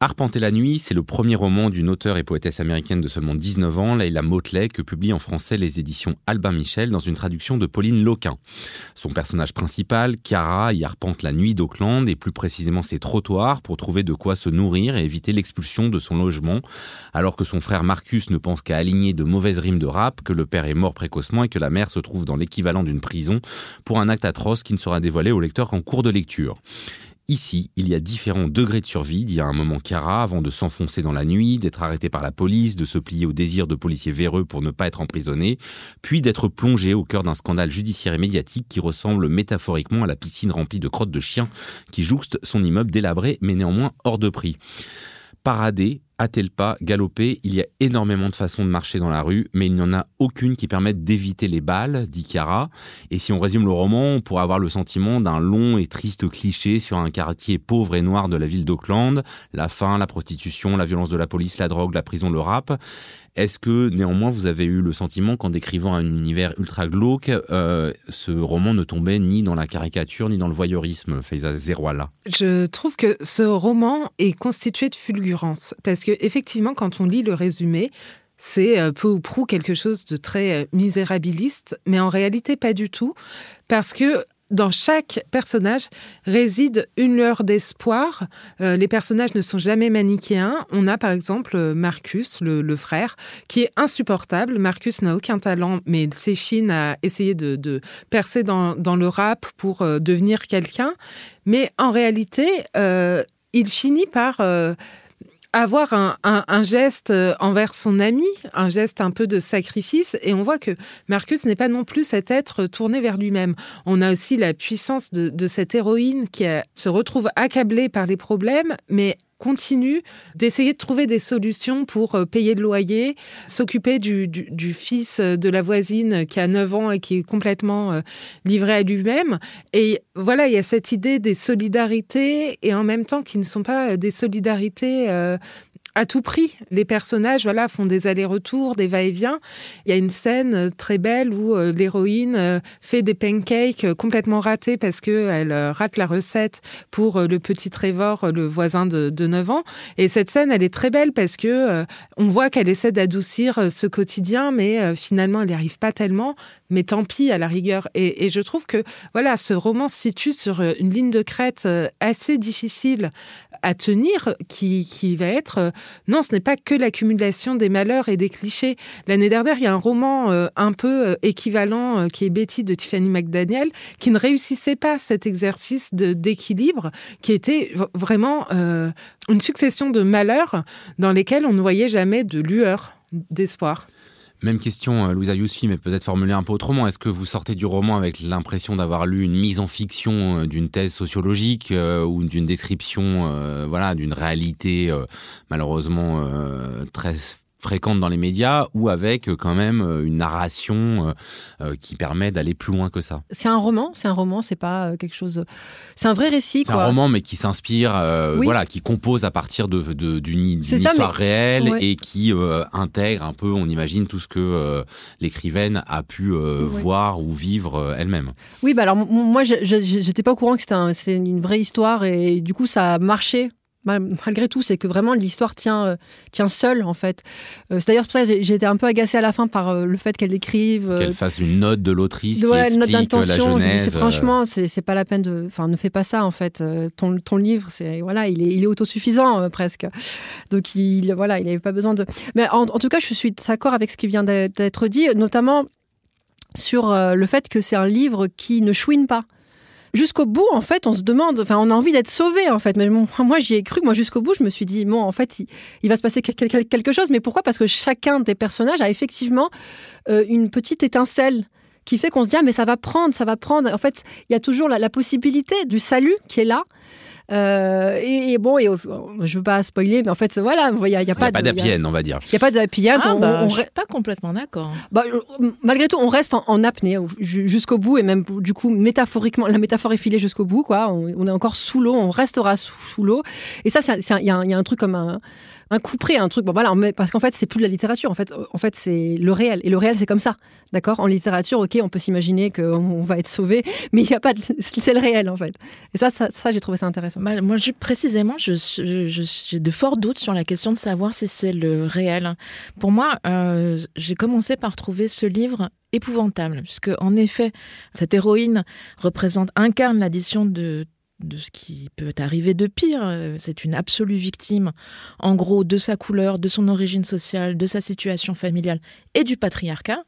Arpenter la nuit, c'est le premier roman d'une auteure et poétesse américaine de seulement 19 ans, Leila Motley, que publie en français les éditions Albin Michel dans une traduction de Pauline Loquin. Son personnage principal, Chiara, y arpente la nuit d'Auckland et plus précisément ses trottoirs pour trouver de quoi se nourrir et éviter l'expulsion de son logement, alors que son frère Marcus ne pense qu'à aligner de mauvaises rimes de rap, que le père est mort précocement et que la mère se trouve dans l'équivalent d'une prison pour un acte atroce qui ne sera dévoilé au lecteur qu'en cours de lecture. Ici, il y a différents degrés de survie. Il y a un moment Cara avant de s'enfoncer dans la nuit, d'être arrêté par la police, de se plier au désir de policiers véreux pour ne pas être emprisonné, puis d'être plongé au cœur d'un scandale judiciaire et médiatique qui ressemble métaphoriquement à la piscine remplie de crottes de chiens qui jouxte son immeubre délabré mais néanmoins hors de prix. Parader, a-t-elle pas galoper Il y a énormément de façons de marcher dans la rue, mais il n'y en a aucune qui permette d'éviter les balles, dit Chiara. Et si on résume le roman, on pourrait avoir le sentiment d'un long et triste cliché sur un quartier pauvre et noir de la ville d'Auckland, la faim, la prostitution, la violence de la police, la drogue, la prison, le rap. Est-ce que néanmoins vous avez eu le sentiment qu'en décrivant un univers ultra glauque, euh, ce roman ne tombait ni dans la caricature ni dans le voyeurisme, Faiza Zerouala Je trouve que ce roman est constitué de fulgurance, parce que effectivement, quand on lit le résumé, c'est euh, peu ou prou quelque chose de très euh, misérabiliste, mais en réalité pas du tout, parce que dans chaque personnage réside une lueur d'espoir. Euh, les personnages ne sont jamais manichéens. On a par exemple Marcus, le, frère, qui est insupportable. Marcus n'a aucun talent, mais s'échine à essayer de, percer dans, le rap pour devenir quelqu'un. Mais en réalité, il finit par avoir un, geste euh, envers son ami, un geste un peu de sacrifice, et on voit que Marcus n'est pas non plus cet être tourné vers lui-même. On a aussi la puissance de, cette héroïne qui se retrouve accablée par les problèmes, mais continue d'essayer de trouver des solutions pour euh, payer le loyer, s'occuper du, fils de la voisine qui a 9 ans et qui est complètement euh, livré à lui-même. Et voilà, il y a cette idée des solidarités et en même temps qui ne sont pas des solidarités euh, à tout prix. Les personnages voilà, font des allers-retours, des va-et-vient. Il y a une scène euh, très belle où euh, l'héroïne euh, fait des pancakes complètement ratés parce qu'elle rate la recette pour le petit Trevor, le voisin de, 9 ans. Et cette scène, elle est très belle parce que on voit qu'elle essaie d'adoucir ce quotidien, mais finalement, elle n'y arrive pas tellement. Mais tant pis, à la rigueur. Et, je trouve que voilà, ce roman se situe sur une ligne de crête assez difficile à tenir qui, qui va être euh, non, ce n'est pas que l'accumulation des malheurs et des clichés. L'année dernière, il y a un roman euh, un peu euh, équivalent qui est Betty de Tiffany McDaniel qui ne réussissait pas cet exercice d'équilibre qui était vraiment une succession de malheurs dans lesquels on ne voyait jamais de lueur d'espoir. Même question, euh, Louisa Youssi, mais peut-être formulée un peu autrement. Est-ce que vous sortez du roman avec l'impression d'avoir lu une mise en fiction euh, d'une thèse sociologique euh, ou d'une description, voilà, d'une réalité malheureusement très fréquente dans les médias ou avec euh, quand même euh, une narration euh, qui permet d'aller plus loin que ça. C'est un roman, c'est un roman, c'est pas quelque chose. C'est un vrai récit. C'est un roman, mais qui s'inspire, voilà, qui compose à partir de d'une histoire réelle et qui intègre un peu, on imagine tout ce que l'écrivaine a pu voir ou vivre elle-même. Oui, bah alors moi, j'étais pas au courant que c'était une vraie histoire et du coup ça a marché malgré tout, c'est que vraiment l'histoire tient, euh, tient seule en fait. Euh, c'est d'ailleurs pour ça que j'ai été un peu agacée à la fin par euh, le fait qu'elle écrive. Qu'elle fasse une note de l'autrice qui explique la genèse. Franchement, c'est pas la peine de. Enfin, ne fais pas ça en fait. ton, ton livre, c'est voilà, il est, il est autosuffisant presque. Donc il voilà, il n'avait pas besoin de. Mais en, en, tout cas, je suis d'accord avec ce qui vient d'être dit, notamment sur le fait que c'est un livre qui ne chouine pas jusqu'au bout, en fait, on se demande, enfin, on a envie d'être sauvé, en fait. Mais moi, j'y ai cru. Moi, jusqu'au bout, je me suis dit, bon, en fait, il, va se passer quelque chose. Mais pourquoi? Parce que chacun des personnages a effectivement euh, une petite étincelle qui fait qu'on se dit, ah, mais ça va prendre, ça va prendre. En fait, il y a toujours la possibilité du salut qui est là. Euh, et, bon, et, je veux pas spoiler, mais en fait, voilà, il n'y a, y a, pas d'happy on va dire. Il n'y a pas de happy end. Ah, on, bah, suis pas complètement d'accord. Bah, malgré tout, on reste en, apnée jusqu'au bout, et même du coup, métaphoriquement, la métaphore est filée jusqu'au bout, quoi. On, est encore sous l'eau, on restera sous, l'eau. Et ça, il y, y, a un truc comme un un coup près, un truc. Bon, voilà, parce qu'en fait, c'est plus de la littérature. En fait, en fait c'est le réel. Et le réel, c'est comme ça. D'accord? En littérature, ok, on peut s'imaginer qu'on va être sauvé, mais il n'y a pas de... C'est le réel, en fait. Et ça, ça, j'ai trouvé ça intéressant. Moi, je, précisément, j'ai je, de forts doutes sur la question de savoir si c'est le réel. Pour moi, euh, j'ai commencé par trouver ce livre épouvantable, puisque en effet, cette héroïne représente, incarne l'addition de de ce qui peut arriver de pire. C'est une absolue victime, en gros, de sa couleur, de son origine sociale, de sa situation familiale et du patriarcat.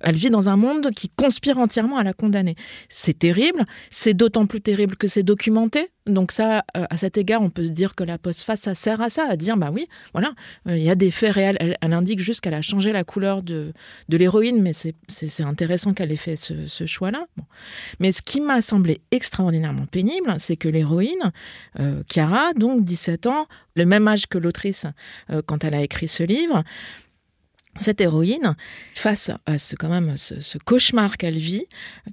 Elle vit dans un monde qui conspire entièrement à la condamner. C'est terrible, c'est d'autant plus terrible que c'est documenté. Donc ça, euh, à cet égard, on peut se dire que la postface, ça sert à ça, à dire, bah oui, voilà, euh, il y a des faits réels. Elle, indique juste qu'elle a changé la couleur de, l'héroïne, mais c'est intéressant qu'elle ait fait ce, choix-là. Mais ce qui m'a semblé extraordinairement pénible, c'est que l'héroïne, euh, Chiara, donc 17 ans, le même âge que l'autrice quand elle a écrit ce livre, cette héroïne, face à ce, quand même, ce, cauchemar qu'elle vit,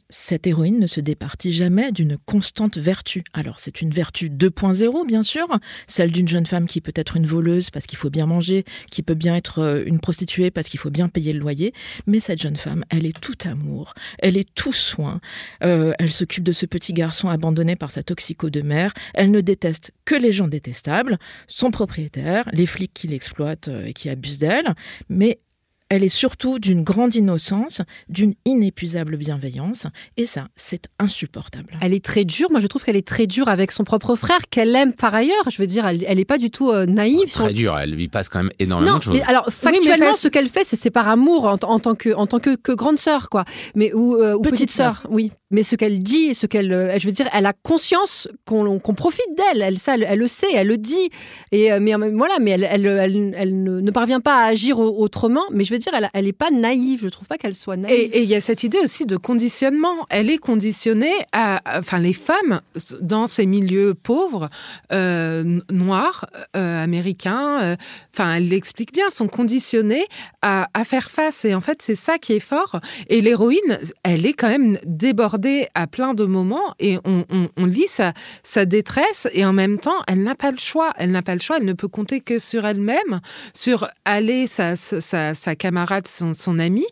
cette héroïne ne se départit jamais d'une constante vertu. Alors, c'est une vertu 2.0, bien sûr, celle d'une jeune femme qui peut être une voleuse parce qu'il faut bien manger, qui peut bien être euh, une prostituée parce qu'il faut bien payer le loyer. Mais cette jeune femme, elle est tout amour, elle est tout soin. Euh, elle s'occupe de ce petit garçon abandonné par sa toxico de mère. Elle ne déteste que les gens détestables, son propriétaire, les flics qui l'exploitent euh, et qui abusent d'elle. Mais elle est surtout d'une grande innocence, d'une inépuisable bienveillance, et ça, c'est insupportable. Elle est très dure, moi je trouve qu'elle est très dure avec son propre frère, qu'elle aime par ailleurs, je veux dire, elle n'est pas du tout euh, naïve. très dure, elle lui passe quand même énormément de choses. alors factuellement, ce qu'elle fait, c'est par amour en, tant que, en tant que, grande sœur, quoi, mais ou, euh, petite, sœur, oui. Mais ce qu'elle dit, ce qu'elle, euh, je veux dire, elle a conscience qu'on profite d'elle, elle, ça, elle, le sait, elle le dit, et mais voilà, mais elle, elle, ne, parvient pas à agir autrement, mais je veux dire, elle n'est pas naïve. Je trouve pas qu'elle soit naïve. Et il y a cette idée aussi de conditionnement. Elle est conditionnée à, enfin, les femmes dans ces milieux pauvres, euh, noirs, euh, américains. Euh, enfin, elle l'explique bien, sont conditionnées à, faire face. Et en fait, c'est ça qui est fort. Et l'héroïne, elle est quand même débordée à plein de moments. Et on, lit sa, sa détresse. Et en même temps, elle n'a pas le choix. Elle n'a pas le choix. Elle ne peut compter que sur elle-même, sur aller sa, sa, sa camarade, son, son ami.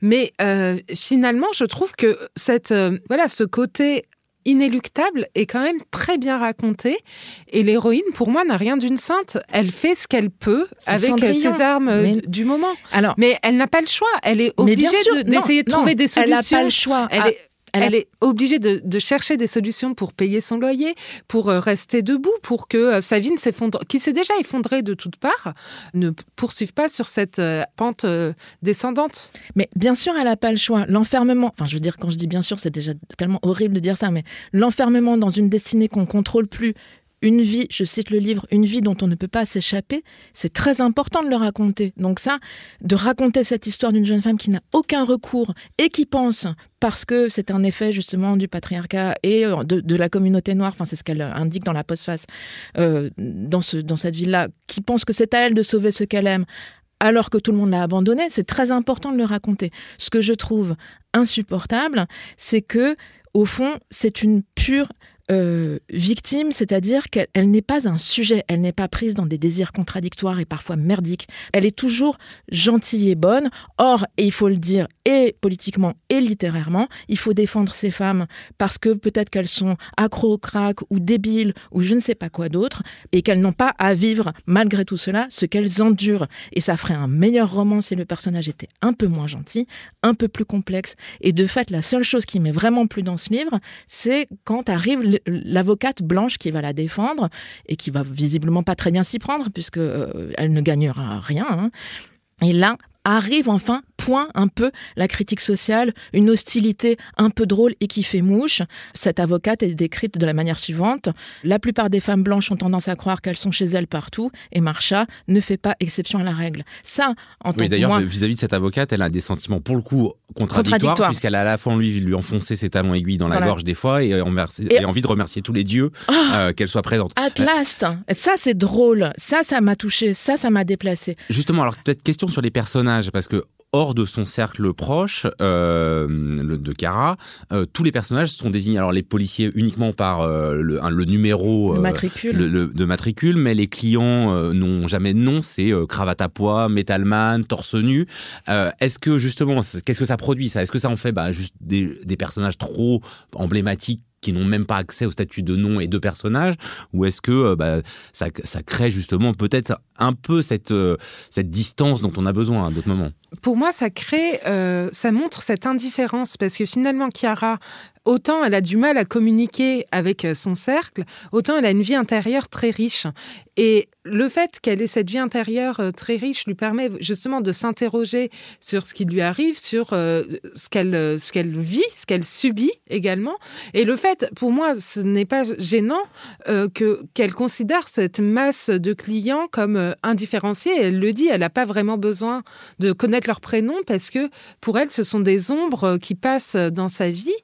Mais euh, finalement, je trouve que cette, euh, voilà, ce côté inéluctable est quand même très bien raconté. Et l'héroïne, pour moi, n'a rien d'une sainte. Elle fait ce qu'elle peut avec ses armes du moment. Alors, mais elle n'a pas le choix. Elle est obligée d'essayer de, trouver des solutions. Elle n'a pas le choix. Elle est elle, est obligée de, chercher des solutions pour payer son loyer, pour euh, rester debout, pour que euh, sa vie ne s'effondre, qui s'est déjà effondrée de toutes parts, ne poursuive pas sur cette euh, pente descendante. Mais bien sûr, elle n'a pas le choix. L'enfermement, enfin, je veux dire, quand je dis bien sûr, c'est déjà tellement horrible de dire ça, mais l'enfermement dans une destinée qu'on contrôle plus, une vie, je cite le livre, une vie dont on ne peut pas s'échapper, c'est très important de le raconter. Donc ça, de raconter cette histoire d'une jeune femme qui n'a aucun recours et qui pense, parce que c'est un effet justement du patriarcat et euh, de, la communauté noire, enfin c'est ce qu'elle indique dans la postface, euh, dans, ce, dans cette ville-là, qui pense que c'est à elle de sauver ce qu'elle aime, alors que tout le monde l'a abandonné, c'est très important de le raconter. Ce que je trouve insupportable, c'est que, au fond, c'est une pure euh, victime, c'est-à-dire qu'elle n'est pas un sujet, elle n'est pas prise dans des désirs contradictoires et parfois merdiques. Elle est toujours gentille et bonne. Or, et il faut le dire, et politiquement et littérairement, il faut défendre ces femmes parce que peut-être qu'elles sont accro au crack ou débiles ou je ne sais pas quoi d'autre et qu'elles n'ont pas à vivre malgré tout cela ce qu'elles endurent. Et ça ferait un meilleur roman si le personnage était un peu moins gentil, un peu plus complexe. Et de fait, la seule chose qui m'est vraiment plus dans ce livre, c'est quand arrive l'avocate blanche qui va la défendre et qui va visiblement pas très bien s'y prendre puisque euh, elle ne gagnera rien. Hein. Et là, arrive enfin, point un peu la critique sociale, une hostilité un peu drôle et qui fait mouche. Cette avocate est décrite de la manière suivante. La plupart des femmes blanches ont tendance à croire qu'elles sont chez elles partout et Marcha ne fait pas exception à la règle. Ça, en oui, d'ailleurs, vis-à-vis de cette avocate, elle a des sentiments pour le coup contradictoires, puisqu'elle a à la fois lui lui enfoncer ses talons aiguilles dans la gorge des fois et, et, envie de remercier tous les dieux ah euh, qu'elle soit présente. At last, ça c'est drôle, ça ça m'a touché, ça ça m'a déplacé. Justement, alors peut-être question sur les personnages parce que hors de son cercle proche euh, de Cara, euh, tous les personnages sont désignés. Alors les policiers uniquement par euh, le, numéro Le matricule. le- le- de matricule, mais les clients n'ont jamais de nom. C'est cravate à pois, metalman, torse nu. Est-ce que justement, qu'est-ce que ça produit ça? Est-ce que ça en fait bah, juste des, des personnages trop emblématiques qui n'ont même pas accès au statut de nom et de personnage ou est-ce que euh, bah, ça, ça crée justement peut-être un peu cette, euh, cette distance dont on a besoin à d'autres moments? Pour moi, ça crée, euh, ça montre cette indifférence parce que finalement, Chiara, autant elle a du mal à communiquer avec euh, son cercle, autant elle a une vie intérieure très riche. Et le fait qu'elle ait cette vie intérieure euh, très riche lui permet justement de s'interroger sur ce qui lui arrive, sur euh, ce qu'elle ce qu'elle vit, ce qu'elle subit également. Et le fait, pour moi, ce n'est pas gênant que qu'elle considère cette masse de clients comme indifférenciés. Elle le dit, elle n'a pas vraiment besoin de connaître leur prénom parce que pour elle, ce sont des ombres qui passent dans sa vie.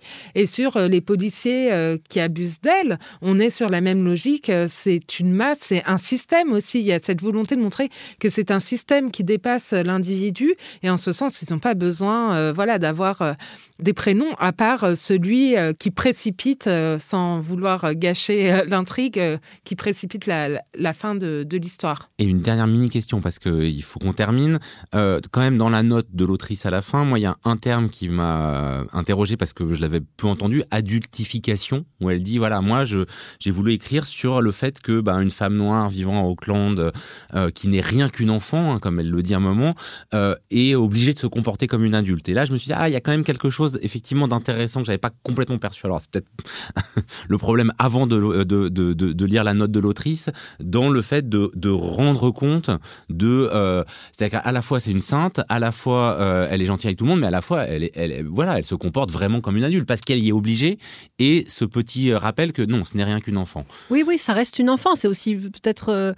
Sur euh, les policiers euh, qui abusent d'elle, on est sur la même logique. Euh, C'est une masse, c'est un système aussi. Il y a cette volonté de montrer que c'est un système qui dépasse l'individu. Et en ce sens, ils n'ont pas besoin voilà, d'avoir des prénoms à part celui qui précipite, sans vouloir gâcher l'intrigue, qui précipite la, fin de, de l'histoire. Et une dernière mini question parce que il faut qu'on termine. Quand même dans la note de l'autrice à la fin, moi il y a un terme qui m'a interrogé parce que je l'avais peu entendu, adultification, où elle dit voilà moi j'ai voulu écrire sur le fait que ben, une femme noire vivant à Auckland, euh, qui n'est rien qu'une enfant, hein, comme elle le dit à un moment, euh, est obligée de se comporter comme une adulte. Et là je me suis dit ah il y a quand même quelque chose effectivement d'intéressant que j'avais pas complètement perçu. Alors c'est peut-être le problème avant de, de, de, lire la note de l'autrice dans le fait de, rendre compte de euh, c'est-à-dire qu'à la fois c'est une sainte à la fois euh, elle est gentille avec tout le monde mais à la fois elle, elle voilà elle se comporte vraiment comme une adulte parce qu'elle y est obligée et ce petit euh, rappel que non ce n'est rien qu'une enfant Oui, oui, ça reste une enfant. C'est aussi peut-être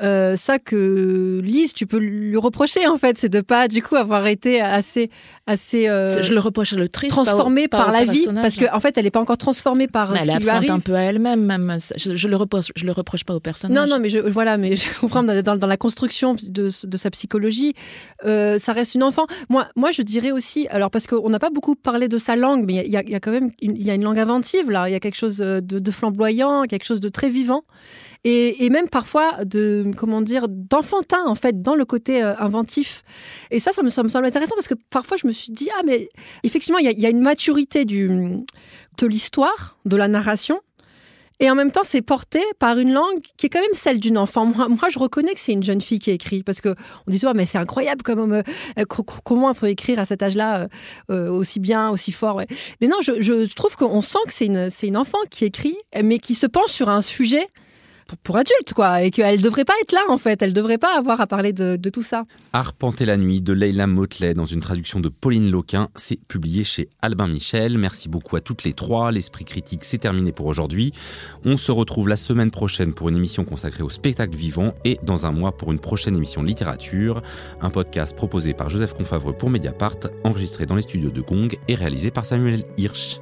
euh, euh, ça que Lise, tu peux lui reprocher en fait, c'est de pas du coup avoir été assez, assez euh, je le reproche à l'autrice. transformée par au la vie, parce qu'en en fait, elle n'est pas encore transformée par euh, Mais ce elle qui lui arrive. un peu à elle-même, même. Je, je le reproche, je le reproche pas au personnage. Non, non, mais je, voilà, mais je comprends dans, dans- dans la construction de, de sa psychologie, euh, ça reste une enfant. Moi, moi, je dirais aussi, alors parce qu'on n'a pas beaucoup parlé de sa langue, mais il y a, il y a quand même une, il y a une langue inventive là. Il y a quelque chose de, de flamboyant, quelque chose de très vivant, et, même parfois de comment dire d'enfantin en fait dans le côté euh, inventif. Et ça, ça me, semble intéressant parce que parfois je me suis dit ah mais effectivement il y a, une maturité de l'histoire, de la narration. Et en même temps, c'est porté par une langue qui est quand même celle d'une enfant. Moi, moi, je reconnais que c'est une jeune fille qui écrit parce que on dit toujours, mais c'est incroyable comme euh, co- co- comment on peut écrire à cet âge-là euh, aussi bien, aussi fort. Mais non, je, trouve qu'on sent que c'est une enfant qui écrit, mais qui se penche sur un sujet pour, adultes, quoi, et qu'elle devrait pas être là en fait. Elle devrait pas avoir à parler de, de tout ça. Arpenter la nuit de Leila Motley dans une traduction de Pauline Loquin, c'est publié chez Albin Michel. Merci beaucoup à toutes les trois. L'esprit critique, c'est terminé pour aujourd'hui. On se retrouve la semaine prochaine pour une émission consacrée au spectacle vivant et dans un mois pour une prochaine émission littérature. Un podcast proposé par Joseph Confavreux pour Mediapart, enregistré dans les studios de Gong et réalisé par Samuel Hirsch.